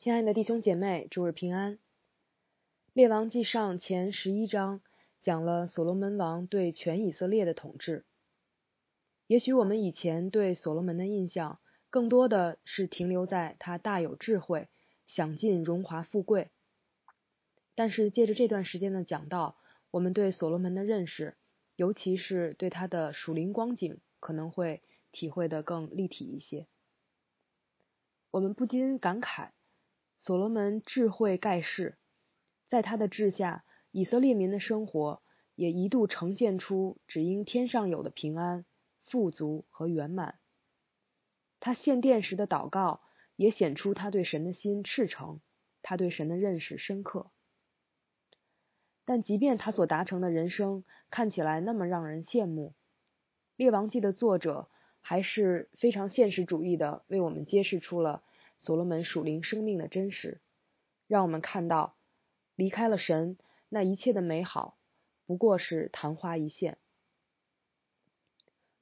亲爱的弟兄姐妹，诸日平安。列王记上前十一章讲了所罗门王对全以色列的统治。也许我们以前对所罗门的印象，更多的是停留在他大有智慧，享尽荣华富贵。但是借着这段时间的讲道，我们对所罗门的认识，尤其是对他的属灵光景，可能会体会的更立体一些。我们不禁感慨，所罗门智慧盖世。在他的治下，以色列民的生活也一度呈现出只因天上有的平安、富足和圆满。他献殿时的祷告也显出他对神的心赤诚，他对神的认识深刻。但即便他所达成的人生看起来那么让人羡慕，《列王记》的作者还是非常现实主义的，为我们揭示出了所罗门属灵生命的真实，让我们看到。离开了神，那一切的美好不过是昙花一现。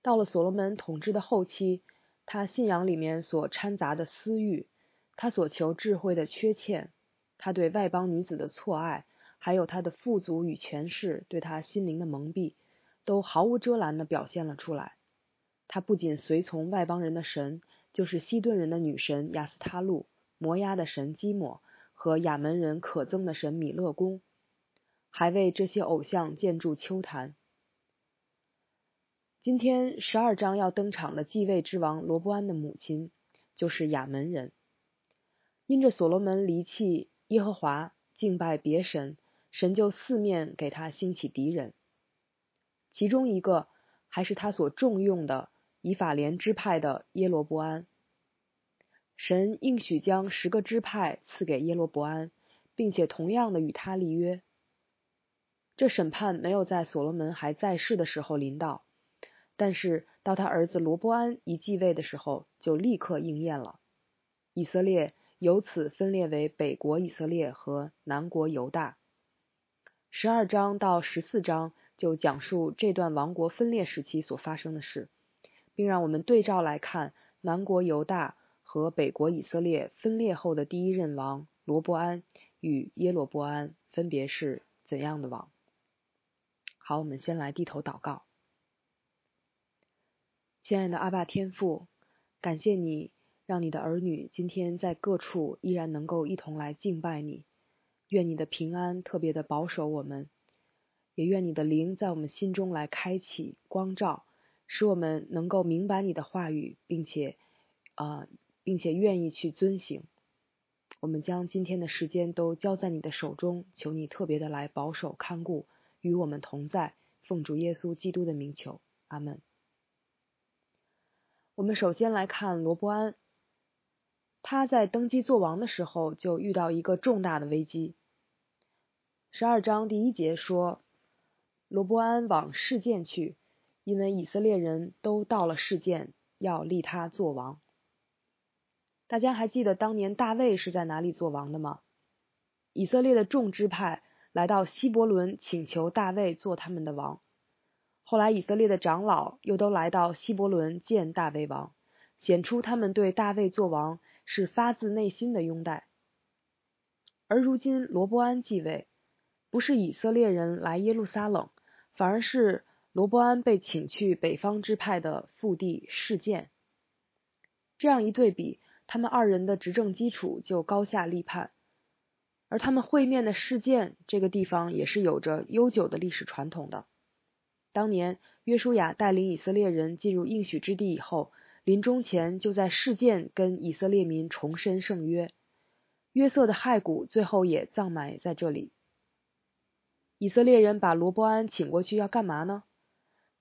到了所罗门统治的后期，他信仰里面所掺杂的私欲，他所求智慧的缺欠，他对外邦女子的错爱，还有他的富足与权势对他心灵的蒙蔽，都毫无遮拦的表现了出来。他不仅随从外邦人的神，就是西顿人的女神亚斯他路，摩押的神基摩。和亚门人可憎的神米勒公，还为这些偶像建筑丘坛。今天十二章要登场的继位之王罗伯安的母亲就是亚门人。因着所罗门离弃耶和华，敬拜别神，神就四面给他兴起敌人。其中一个还是他所重用的以法莲支派的耶罗波安。神应许将十个支派赐给耶罗伯安，并且同样的与他立约。这审判没有在所罗门还在世的时候临到，但是到他儿子罗伯安一继位的时候，就立刻应验了。以色列由此分裂为北国以色列和南国犹大。十二章到十四章就讲述这段王国分裂时期所发生的事，并让我们对照来看南国犹大。和北国以色列分裂后的第一任王罗伯安与耶罗伯安分别是怎样的王？好，我们先来低头祷告。亲爱的阿爸天父，感谢你让你的儿女今天在各处依然能够一同来敬拜你。愿你的平安特别的保守我们，也愿你的灵在我们心中来开启光照，使我们能够明白你的话语，并且啊。并且愿意去遵行，我们将今天的时间都交在你的手中，求你特别的来保守看顾，与我们同在，奉主耶稣基督的名求，阿门。我们首先来看罗伯安，他在登基做王的时候就遇到一个重大的危机。十二章第一节说，罗伯安往事件去，因为以色列人都到了事件，要立他做王。大家还记得当年大卫是在哪里做王的吗？以色列的众支派来到希伯伦请求大卫做他们的王。后来以色列的长老又都来到希伯伦见大卫王，显出他们对大卫做王是发自内心的拥戴。而如今罗伯安继位，不是以色列人来耶路撒冷，反而是罗伯安被请去北方支派的腹地事件。这样一对比。他们二人的执政基础就高下立判，而他们会面的事件这个地方也是有着悠久的历史传统的。当年约书亚带领以色列人进入应许之地以后，临终前就在事件跟以色列民重申圣约。约瑟的骸骨最后也葬埋在这里。以色列人把罗伯安请过去要干嘛呢？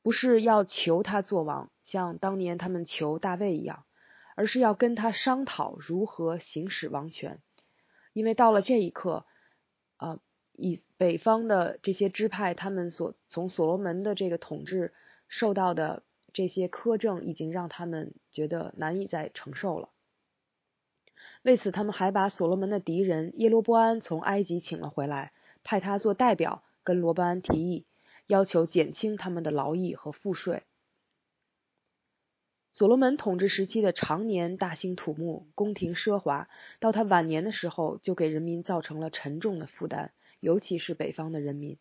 不是要求他做王，像当年他们求大卫一样。而是要跟他商讨如何行使王权，因为到了这一刻，啊，以北方的这些支派，他们所从所罗门的这个统治受到的这些苛政，已经让他们觉得难以再承受了。为此，他们还把所罗门的敌人耶罗波安从埃及请了回来，派他做代表，跟罗伯安提议，要求减轻他们的劳役和赋税。所罗门统治时期的常年大兴土木、宫廷奢华，到他晚年的时候，就给人民造成了沉重的负担，尤其是北方的人民。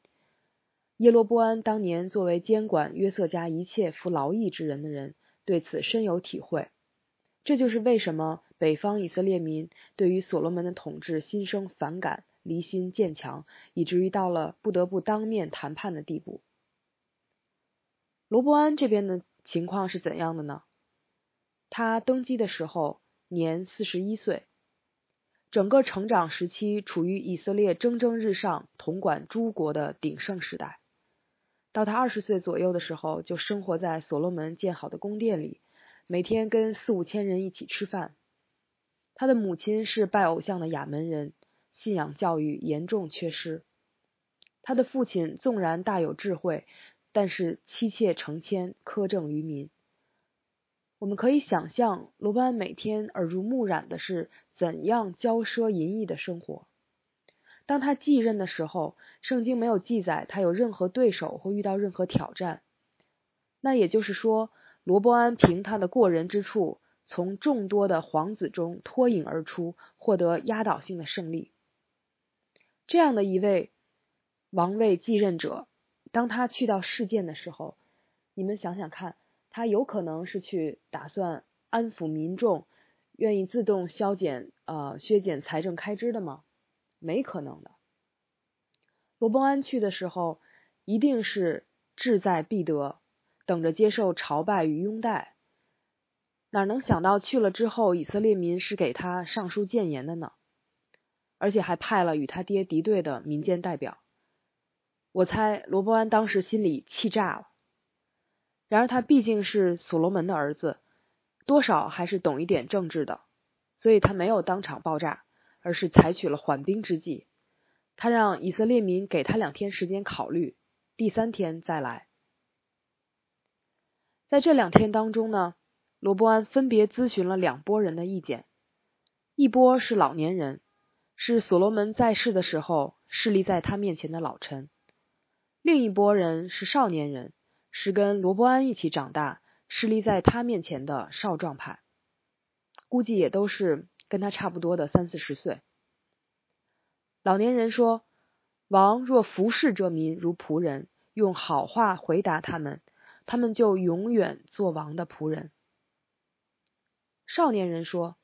耶罗波安当年作为监管约瑟家一切服劳役之人的人，对此深有体会。这就是为什么北方以色列民对于所罗门的统治心生反感、离心渐强，以至于到了不得不当面谈判的地步。罗伯安这边的情况是怎样的呢？他登基的时候年四十一岁，整个成长时期处于以色列蒸蒸日上、统管诸国的鼎盛时代。到他二十岁左右的时候，就生活在所罗门建好的宫殿里，每天跟四五千人一起吃饭。他的母亲是拜偶像的亚门人，信仰教育严重缺失。他的父亲纵然大有智慧，但是妻妾成千，苛政于民。我们可以想象，罗伯安每天耳濡目染的是怎样骄奢淫逸的生活。当他继任的时候，圣经没有记载他有任何对手或遇到任何挑战。那也就是说，罗伯安凭他的过人之处，从众多的皇子中脱颖而出，获得压倒性的胜利。这样的一位王位继任者，当他去到事件的时候，你们想想看。他有可能是去打算安抚民众，愿意自动削减呃削减财政开支的吗？没可能的。罗伯安去的时候，一定是志在必得，等着接受朝拜与拥戴。哪能想到去了之后，以色列民是给他上书谏言的呢？而且还派了与他爹敌对的民间代表。我猜罗伯安当时心里气炸了。然而他毕竟是所罗门的儿子，多少还是懂一点政治的，所以他没有当场爆炸，而是采取了缓兵之计。他让以色列民给他两天时间考虑，第三天再来。在这两天当中呢，罗伯安分别咨询了两拨人的意见，一波是老年人，是所罗门在世的时候势力在他面前的老臣；另一拨人是少年人。是跟罗伯安一起长大，势力在他面前的少壮派，估计也都是跟他差不多的三四十岁。老年人说：“王若服侍这民如仆人，用好话回答他们，他们就永远做王的仆人。”少年人说：“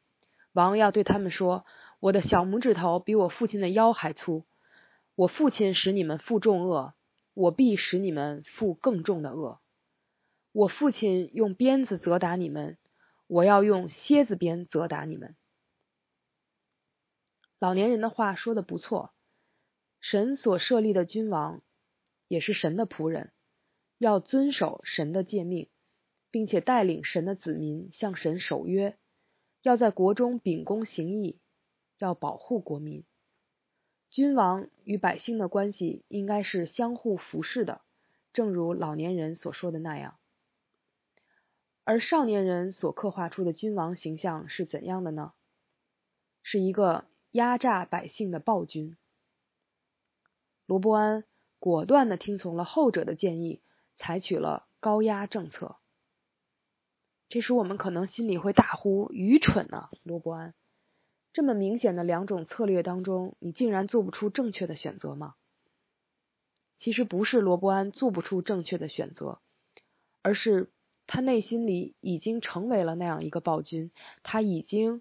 王要对他们说，我的小拇指头比我父亲的腰还粗，我父亲使你们负重恶。”我必使你们负更重的恶。我父亲用鞭子责打你们，我要用蝎子鞭责打你们。老年人的话说的不错，神所设立的君王也是神的仆人，要遵守神的诫命，并且带领神的子民向神守约，要在国中秉公行义，要保护国民。君王与百姓的关系应该是相互服侍的，正如老年人所说的那样。而少年人所刻画出的君王形象是怎样的呢？是一个压榨百姓的暴君。罗伯安果断的听从了后者的建议，采取了高压政策。这时我们可能心里会大呼：愚蠢啊，罗伯安！这么明显的两种策略当中，你竟然做不出正确的选择吗？其实不是罗伯安做不出正确的选择，而是他内心里已经成为了那样一个暴君，他已经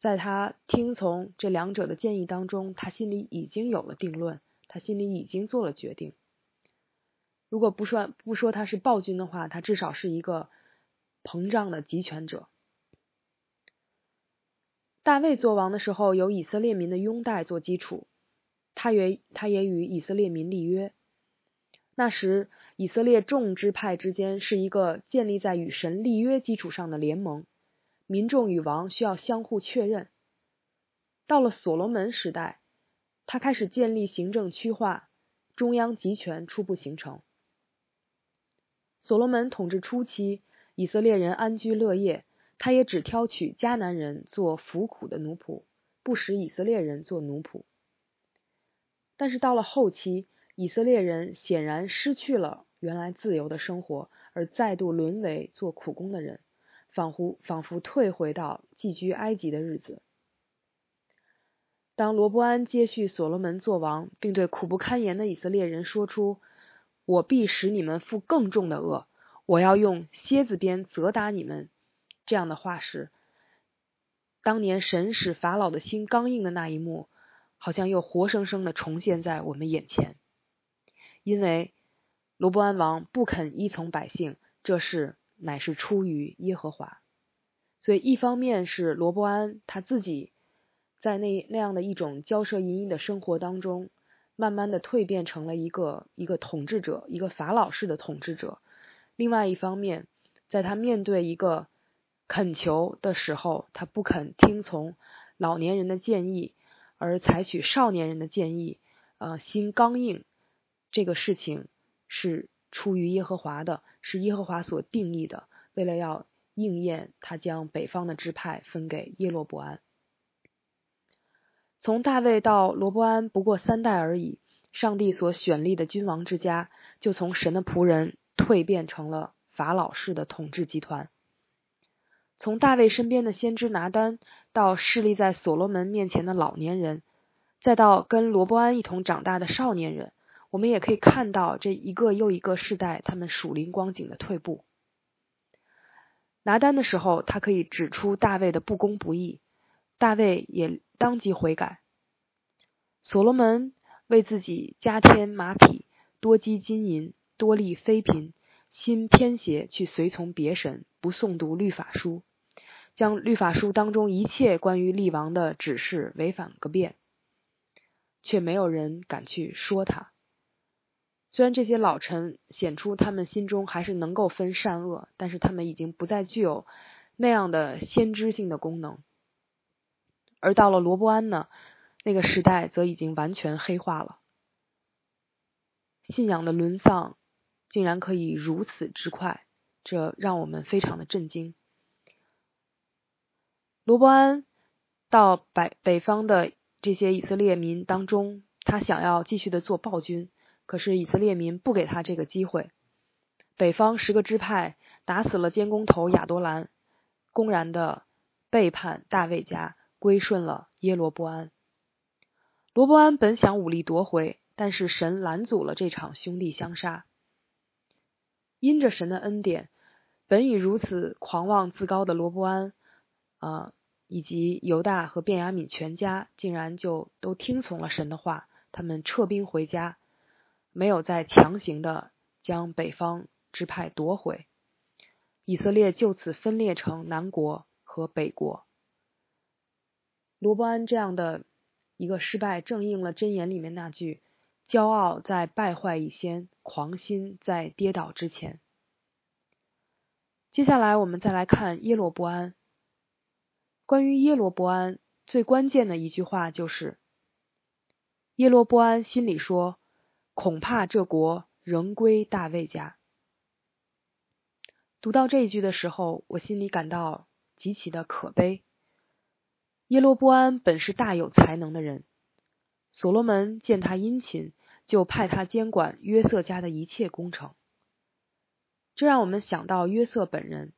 在他听从这两者的建议当中，他心里已经有了定论，他心里已经做了决定。如果不说不说他是暴君的话，他至少是一个膨胀的集权者。大卫做王的时候，有以色列民的拥戴做基础，他也他也与以色列民立约。那时，以色列众支派之间是一个建立在与神立约基础上的联盟，民众与王需要相互确认。到了所罗门时代，他开始建立行政区划，中央集权初步形成。所罗门统治初期，以色列人安居乐业。他也只挑取迦南人做服苦的奴仆，不使以色列人做奴仆。但是到了后期，以色列人显然失去了原来自由的生活，而再度沦为做苦工的人，仿佛仿佛退回到寄居埃及的日子。当罗伯安接续所罗门做王，并对苦不堪言的以色列人说出：“我必使你们负更重的恶，我要用蝎子鞭责打你们。”这样的话时，当年神使法老的心刚硬的那一幕，好像又活生生的重现在我们眼前。因为罗伯安王不肯依从百姓，这事乃是出于耶和华。所以，一方面是罗伯安他自己。在那那样的一种骄奢淫逸的生活当中，慢慢的蜕变成了一个一个统治者，一个法老式的统治者。另外一方面，在他面对一个恳求的时候，他不肯听从老年人的建议，而采取少年人的建议，呃，心刚硬。这个事情是出于耶和华的，是耶和华所定义的，为了要应验，他将北方的支派分给耶罗伯安。从大卫到罗伯安不过三代而已，上帝所选立的君王之家就从神的仆人蜕变成了法老式的统治集团。从大卫身边的先知拿丹到侍立在所罗门面前的老年人，再到跟罗伯安一同长大的少年人，我们也可以看到这一个又一个世代他们属灵光景的退步。拿单的时候，他可以指出大卫的不公不义，大卫也。当即悔改。所罗门为自己加添马匹，多积金银，多立妃嫔，心偏邪去随从别神，不诵读律法书，将律法书当中一切关于厉王的指示违反个遍，却没有人敢去说他。虽然这些老臣显出他们心中还是能够分善恶，但是他们已经不再具有那样的先知性的功能。而到了罗伯安呢，那个时代则已经完全黑化了，信仰的沦丧竟然可以如此之快，这让我们非常的震惊。罗伯安到北北方的这些以色列民当中，他想要继续的做暴君，可是以色列民不给他这个机会。北方十个支派打死了监工头亚多兰，公然的背叛大卫家。归顺了耶罗伯安。罗伯安本想武力夺回，但是神拦阻了这场兄弟相杀。因着神的恩典，本已如此狂妄自高的罗伯安，啊，以及犹大和便雅悯全家，竟然就都听从了神的话，他们撤兵回家，没有再强行的将北方支派夺回。以色列就此分裂成南国和北国。罗伯安这样的一个失败，正应了箴言里面那句：“骄傲在败坏以先，狂心在跌倒之前。”接下来我们再来看耶罗伯安。关于耶罗伯安，最关键的一句话就是：耶罗伯安心里说：“恐怕这国仍归大卫家。”读到这一句的时候，我心里感到极其的可悲。耶罗波安本是大有才能的人，所罗门见他殷勤，就派他监管约瑟家的一切工程。这让我们想到约瑟本人。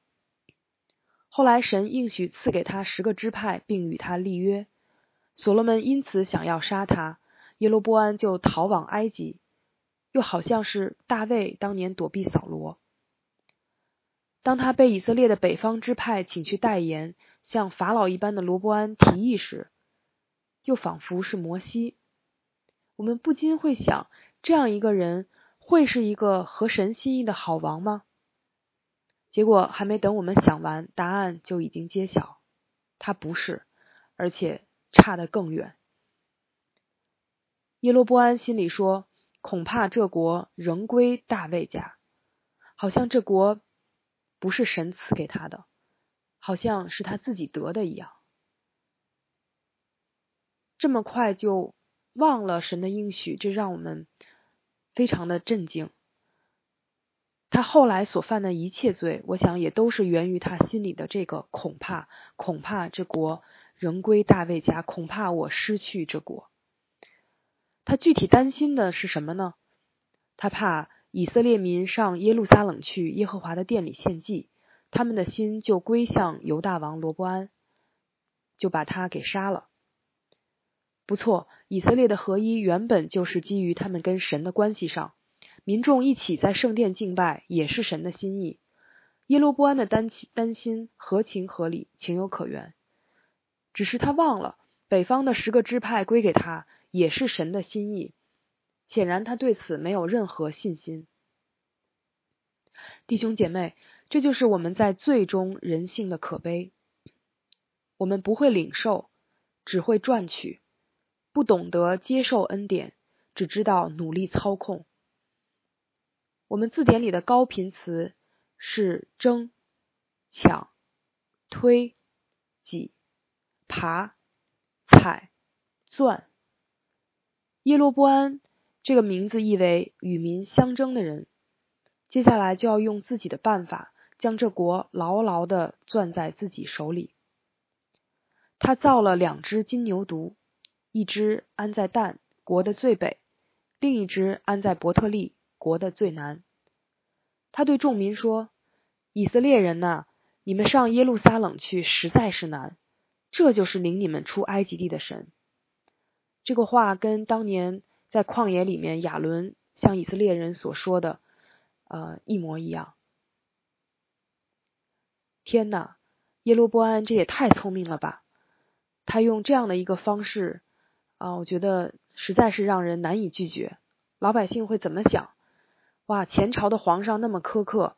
后来神应许赐给他十个支派，并与他立约。所罗门因此想要杀他，耶罗波安就逃往埃及，又好像是大卫当年躲避扫罗。当他被以色列的北方支派请去代言。像法老一般的罗伯安提议时，又仿佛是摩西。我们不禁会想，这样一个人会是一个合神心意的好王吗？结果还没等我们想完，答案就已经揭晓：他不是，而且差得更远。耶罗波安心里说：“恐怕这国仍归大卫家，好像这国不是神赐给他的。”好像是他自己得的一样，这么快就忘了神的应许，这让我们非常的震惊。他后来所犯的一切罪，我想也都是源于他心里的这个恐怕，恐怕这国仍归大卫家，恐怕我失去这国。他具体担心的是什么呢？他怕以色列民上耶路撒冷去耶和华的殿里献祭，他们的心就归向犹大王罗伯安，就把他给杀了。不错，以色列的合一原本就是基于他们跟神的关系上，民众一起在圣殿敬拜也是神的心意。耶罗波安的担担心合情合理，情有可原。只是他忘了，北方的十个支派归给他也是神的心意。显然，他对此没有任何信心。弟兄姐妹，这就是我们在最终人性的可悲。我们不会领受，只会赚取；不懂得接受恩典，只知道努力操控。我们字典里的高频词是争、抢、推、挤、爬、踩、钻。耶罗波安。这个名字意为与民相争的人，接下来就要用自己的办法将这国牢牢的攥在自己手里。他造了两只金牛犊，一只安在但国的最北，另一只安在伯特利国的最难。他对众民说：“以色列人呐，你们上耶路撒冷去实在是难，这就是领你们出埃及地的神。”这个话跟当年。在旷野里面，亚伦向以色列人所说的，呃，一模一样。天哪，耶罗波安这也太聪明了吧！他用这样的一个方式，啊，我觉得实在是让人难以拒绝。老百姓会怎么想？哇，前朝的皇上那么苛刻，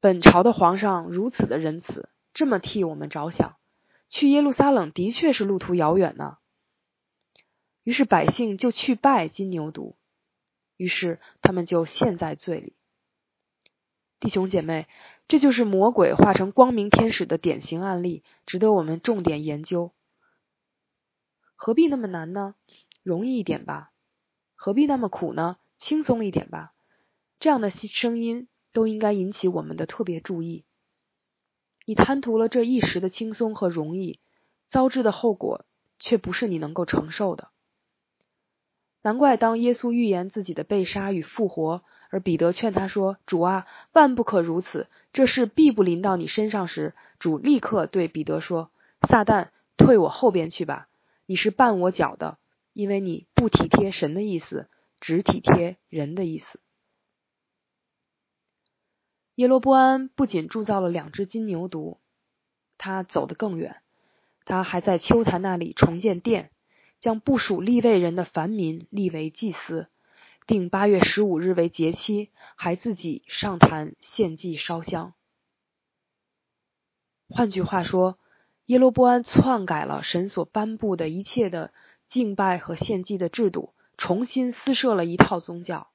本朝的皇上如此的仁慈，这么替我们着想，去耶路撒冷的确是路途遥远呢。于是百姓就去拜金牛犊，于是他们就陷在罪里。弟兄姐妹，这就是魔鬼化成光明天使的典型案例，值得我们重点研究。何必那么难呢？容易一点吧。何必那么苦呢？轻松一点吧。这样的声音都应该引起我们的特别注意。你贪图了这一时的轻松和容易，遭致的后果却不是你能够承受的。难怪当耶稣预言自己的被杀与复活，而彼得劝他说：“主啊，万不可如此，这事必不临到你身上时，主立刻对彼得说：‘撒旦，退我后边去吧！你是绊我脚的，因为你不体贴神的意思，只体贴人的意思。’”耶罗波安不仅铸造了两只金牛犊，他走得更远，他还在秋坛那里重建殿。将部属立位人的凡民立为祭司，定八月十五日为节期，还自己上坛献祭烧香。换句话说，耶罗波安篡改了神所颁布的一切的敬拜和献祭的制度，重新私设了一套宗教。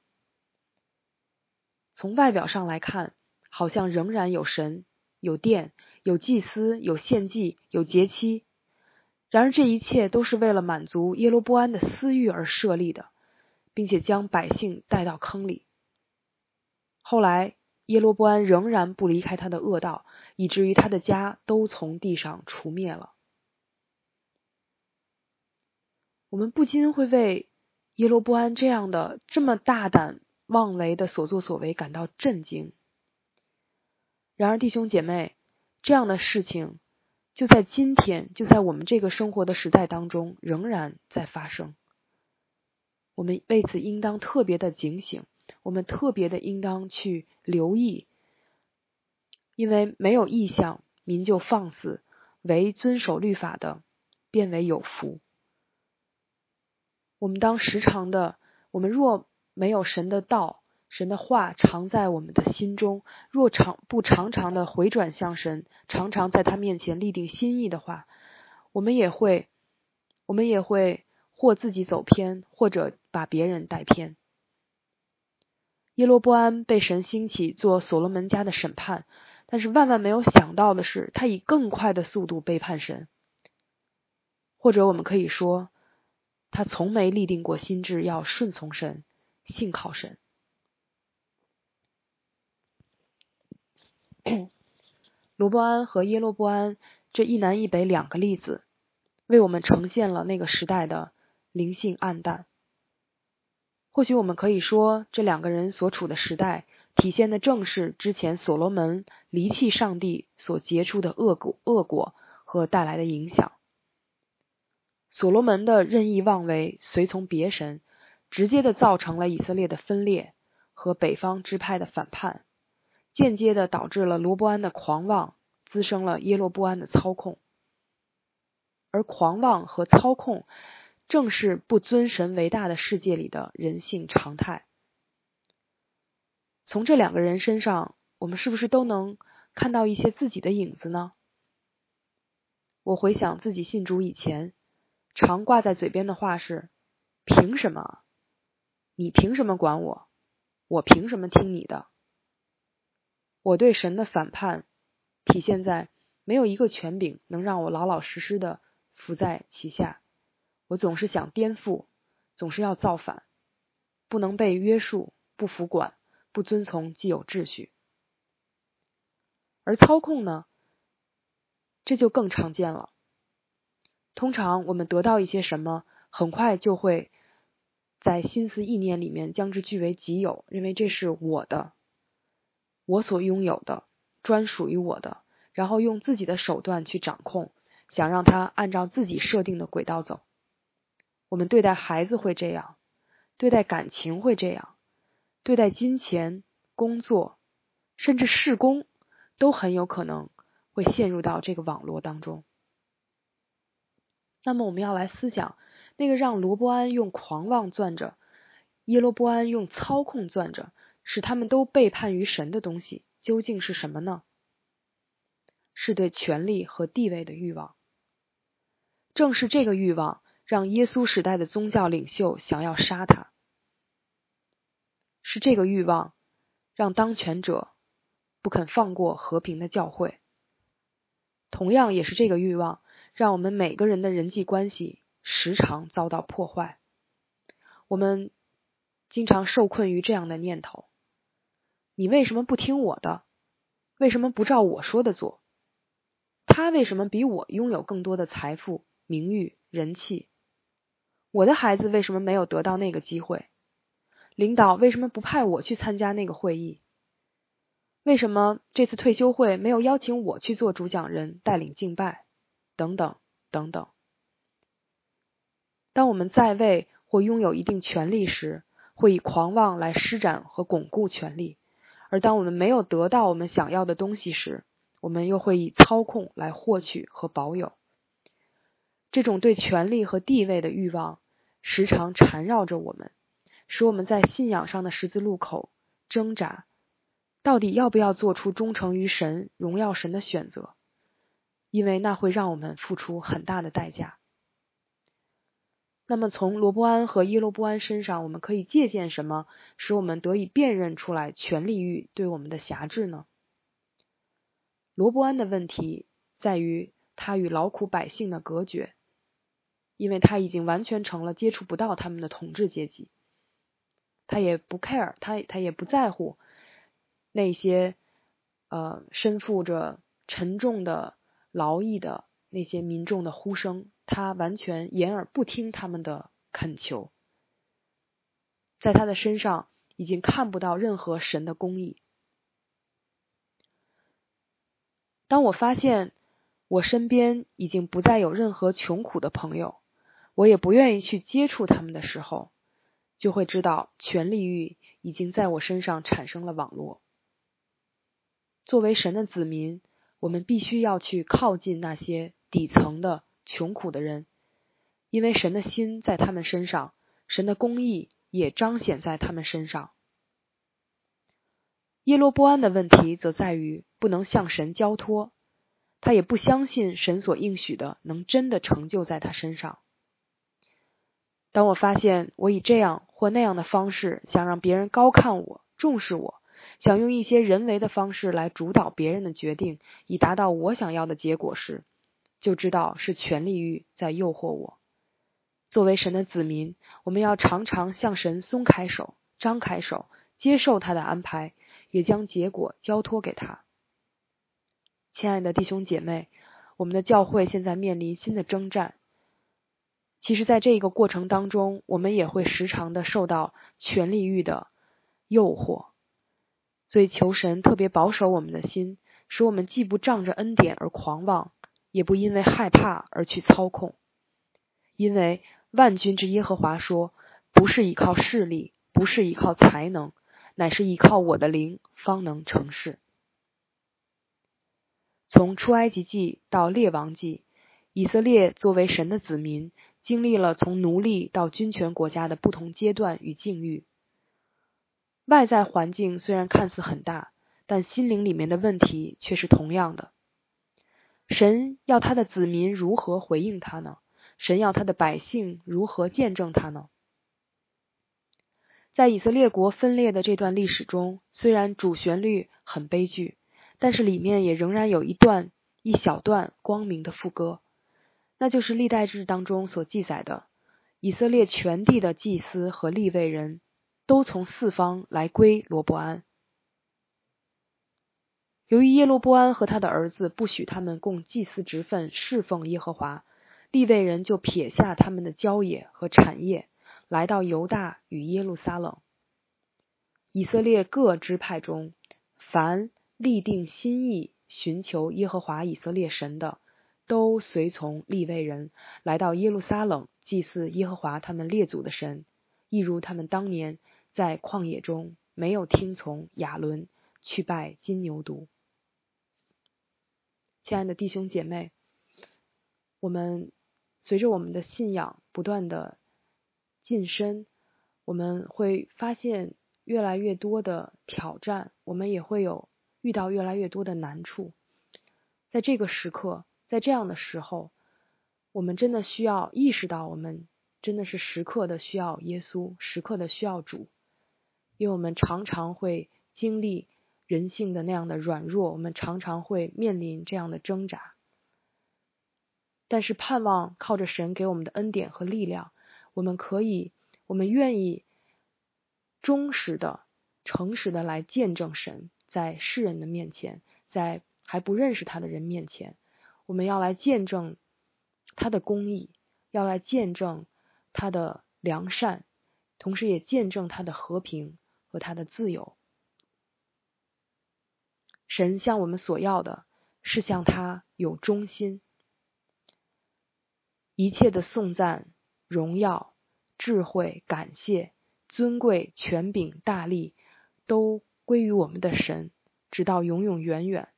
从外表上来看，好像仍然有神、有殿、有祭司、有献祭、有节期。然而，这一切都是为了满足耶罗波安的私欲而设立的，并且将百姓带到坑里。后来，耶罗波安仍然不离开他的恶道，以至于他的家都从地上除灭了。我们不禁会为耶罗波安这样的这么大胆妄为的所作所为感到震惊。然而，弟兄姐妹，这样的事情。就在今天，就在我们这个生活的时代当中，仍然在发生。我们为此应当特别的警醒，我们特别的应当去留意，因为没有意向，民就放肆；唯遵守律法的，变为有福。我们当时常的，我们若没有神的道。神的话常在我们的心中，若常不常常的回转向神，常常在他面前立定心意的话，我们也会，我们也会或自己走偏，或者把别人带偏。耶罗波安被神兴起做所罗门家的审判，但是万万没有想到的是，他以更快的速度背叛神，或者我们可以说，他从没立定过心智要顺从神，信靠神。罗伯安和耶罗波安这一南一北两个例子，为我们呈现了那个时代的灵性暗淡。或许我们可以说，这两个人所处的时代，体现的正是之前所罗门离弃上帝所结出的恶果、恶果和带来的影响。所罗门的任意妄为、随从别神，直接的造成了以色列的分裂和北方支派的反叛，间接的导致了罗伯安的狂妄，滋生了耶罗波安的操控。而狂妄和操控。正是不尊神为大的世界里的人性常态。从这两个人身上，我们是不是都能看到一些自己的影子呢？我回想自己信主以前，常挂在嘴边的话是：“凭什么？你凭什么管我？我凭什么听你的？”我对神的反叛，体现在没有一个权柄能让我老老实实的服在其下。我总是想颠覆，总是要造反，不能被约束，不服管，不遵从既有秩序。而操控呢，这就更常见了。通常我们得到一些什么，很快就会在心思意念里面将之据为己有，认为这是我的，我所拥有的，专属于我的，然后用自己的手段去掌控，想让他按照自己设定的轨道走。我们对待孩子会这样，对待感情会这样，对待金钱、工作，甚至事工，都很有可能会陷入到这个网络当中。那么，我们要来思想，那个让罗伯安用狂妄攥着，耶罗波安用操控攥着，使他们都背叛于神的东西，究竟是什么呢？是对权力和地位的欲望。正是这个欲望。让耶稣时代的宗教领袖想要杀他，是这个欲望让当权者不肯放过和平的教会。同样，也是这个欲望让我们每个人的人际关系时常遭到破坏。我们经常受困于这样的念头：你为什么不听我的？为什么不照我说的做？他为什么比我拥有更多的财富、名誉、人气？我的孩子为什么没有得到那个机会？领导为什么不派我去参加那个会议？为什么这次退休会没有邀请我去做主讲人，带领敬拜？等等等等。当我们在位或拥有一定权力时，会以狂妄来施展和巩固权力；而当我们没有得到我们想要的东西时，我们又会以操控来获取和保有。这种对权力和地位的欲望。时常缠绕着我们，使我们在信仰上的十字路口挣扎，到底要不要做出忠诚于神、荣耀神的选择？因为那会让我们付出很大的代价。那么，从罗伯安和耶罗伯安身上，我们可以借鉴什么，使我们得以辨认出来权力欲对我们的辖制呢？罗伯安的问题在于他与劳苦百姓的隔绝。因为他已经完全成了接触不到他们的统治阶级，他也不 care，他他也不在乎那些呃身负着沉重的劳役的那些民众的呼声，他完全掩耳不听他们的恳求，在他的身上已经看不到任何神的公义。当我发现我身边已经不再有任何穷苦的朋友。我也不愿意去接触他们的时候，就会知道权力欲已经在我身上产生了网络。作为神的子民，我们必须要去靠近那些底层的穷苦的人，因为神的心在他们身上，神的公义也彰显在他们身上。耶罗波安的问题则在于不能向神交托，他也不相信神所应许的能真的成就在他身上。当我发现我以这样或那样的方式想让别人高看我、重视我，想用一些人为的方式来主导别人的决定，以达到我想要的结果时，就知道是权力欲在诱惑我。作为神的子民，我们要常常向神松开手、张开手，接受他的安排，也将结果交托给他。亲爱的弟兄姐妹，我们的教会现在面临新的征战。其实，在这个过程当中，我们也会时常的受到权力欲的诱惑，所以求神特别保守我们的心，使我们既不仗着恩典而狂妄，也不因为害怕而去操控。因为万军之耶和华说：“不是依靠势力，不是依靠才能，乃是依靠我的灵，方能成事。”从出埃及记到列王记，以色列作为神的子民，经历了从奴隶到君权国家的不同阶段与境遇。外在环境虽然看似很大，但心灵里面的问题却是同样的。神要他的子民如何回应他呢？神要他的百姓如何见证他呢？在以色列国分裂的这段历史中，虽然主旋律很悲剧。但是里面也仍然有一段一小段光明的副歌，那就是历代志当中所记载的，以色列全地的祭司和立位人都从四方来归罗伯安。由于耶罗波安和他的儿子不许他们供祭祀职分侍奉耶和华，立位人就撇下他们的郊野和产业，来到犹大与耶路撒冷。以色列各支派中，凡立定心意寻求耶和华以色列神的，都随从立位人来到耶路撒冷祭祀耶和华他们列祖的神，一如他们当年在旷野中没有听从亚伦去拜金牛犊。亲爱的弟兄姐妹，我们随着我们的信仰不断的晋升，我们会发现越来越多的挑战，我们也会有。遇到越来越多的难处，在这个时刻，在这样的时候，我们真的需要意识到，我们真的是时刻的需要耶稣，时刻的需要主，因为我们常常会经历人性的那样的软弱，我们常常会面临这样的挣扎。但是盼望靠着神给我们的恩典和力量，我们可以，我们愿意忠实的、诚实的来见证神。在世人的面前，在还不认识他的人面前，我们要来见证他的公义，要来见证他的良善，同时也见证他的和平和他的自由。神向我们所要的是向他有忠心，一切的颂赞、荣耀、智慧、感谢、尊贵、权柄、大力都。归于我们的神，直到永永远远，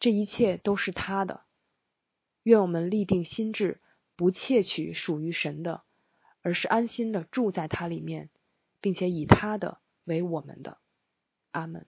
这一切都是他的。愿我们立定心志，不窃取属于神的，而是安心的住在他里面，并且以他的为我们的。阿门。